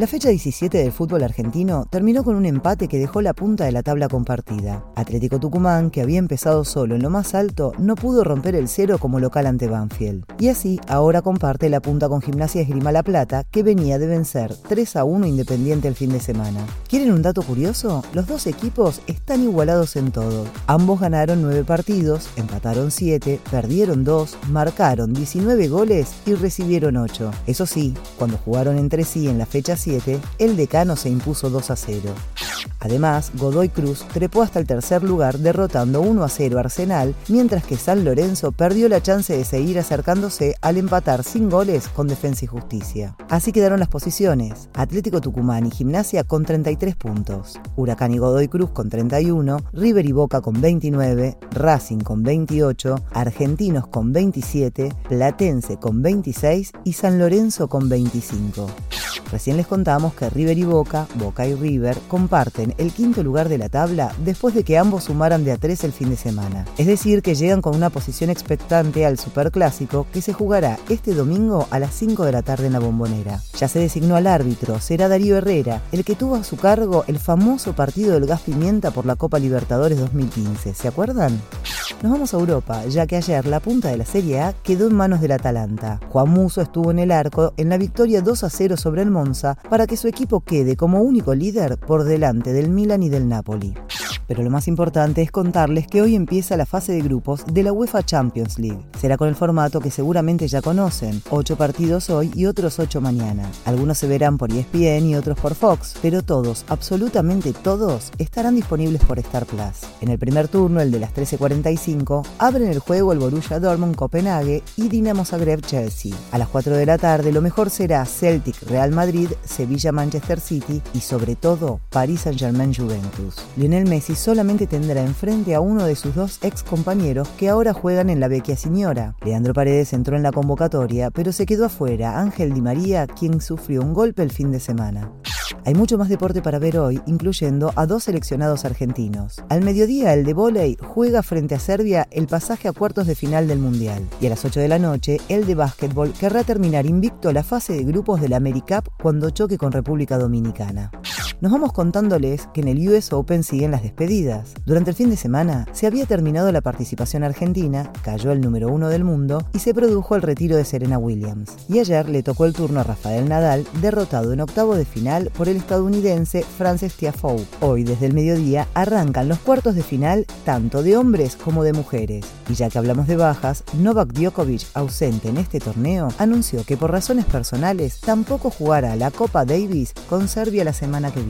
La fecha 17 del fútbol argentino terminó con un empate que dejó la punta de la tabla compartida. Atlético Tucumán, que había empezado solo en lo más alto, no pudo romper el cero como local ante Banfield. Y así, ahora comparte la punta con Gimnasia Esgrima La Plata, que venía de vencer 3 a 1 Independiente el fin de semana. ¿Quieren un dato curioso? Los dos equipos están igualados en todo. Ambos ganaron 9 partidos, empataron 7, perdieron 2, marcaron 19 goles y recibieron 8. Eso sí, cuando jugaron entre sí en la fecha 7, el decano se impuso 2 a 0. Además, Godoy Cruz trepó hasta el tercer lugar derrotando 1 a 0 a Arsenal, mientras que San Lorenzo perdió la chance de seguir acercándose al empatar sin goles con Defensa y Justicia. Así quedaron las posiciones: Atlético Tucumán y Gimnasia con 33 puntos, Huracán y Godoy Cruz con 31, River y Boca con 29, Racing con 28, Argentinos con 27, Platense con 26 y San Lorenzo con 25. Recién les contamos que River y Boca, Boca y River, comparten el quinto lugar de la tabla después de que ambos sumaran de a tres el fin de semana. Es decir, que llegan con una posición expectante al Superclásico que se jugará este domingo a las 5 de la tarde en la Bombonera. Ya se designó al árbitro, será Darío Herrera, el que tuvo a su cargo el famoso partido del gas pimienta por la Copa Libertadores 2015. ¿Se acuerdan? Nos vamos a Europa, ya que ayer la punta de la Serie A quedó en manos del Atalanta. Juan Muso estuvo en el arco en la victoria 2 a 0 sobre el Monza para que su equipo quede como único líder por delante del Milan y del Napoli. Pero lo más importante es contarles que hoy empieza la fase de grupos de la UEFA Champions League. Será con el formato que seguramente ya conocen, 8 partidos hoy y otros 8 mañana. Algunos se verán por ESPN y otros por Fox, pero todos, absolutamente todos, estarán disponibles por Star Plus. En el primer turno, el de las 13.45, abren el juego el Borussia Dortmund Copenhague y Dinamo Zagreb Chelsea. A las 4 de la tarde lo mejor será Celtic Real Madrid, Sevilla Manchester City y sobre todo Paris Saint-Germain Juventus. Lionel Messi solamente tendrá enfrente a uno de sus dos ex compañeros que ahora juegan en la Vecchia Signora. Leandro Paredes entró en la convocatoria, pero se quedó afuera Ángel Di María, quien sufrió un golpe el fin de semana. Hay mucho más deporte para ver hoy, incluyendo a dos seleccionados argentinos. Al mediodía, el de volei juega frente a Serbia el pasaje a cuartos de final del Mundial. Y a las 8 de la noche, el de básquetbol querrá terminar invicto la fase de grupos de la AmeriCup cuando choque con República Dominicana nos vamos contándoles que en el US Open siguen las despedidas. Durante el fin de semana se había terminado la participación argentina, cayó el número uno del mundo y se produjo el retiro de Serena Williams. Y ayer le tocó el turno a Rafael Nadal, derrotado en octavo de final por el estadounidense Frances Tiafoe. Hoy, desde el mediodía, arrancan los cuartos de final tanto de hombres como de mujeres. Y ya que hablamos de bajas, Novak Djokovic, ausente en este torneo, anunció que por razones personales tampoco jugará la Copa Davis con Serbia la semana que viene.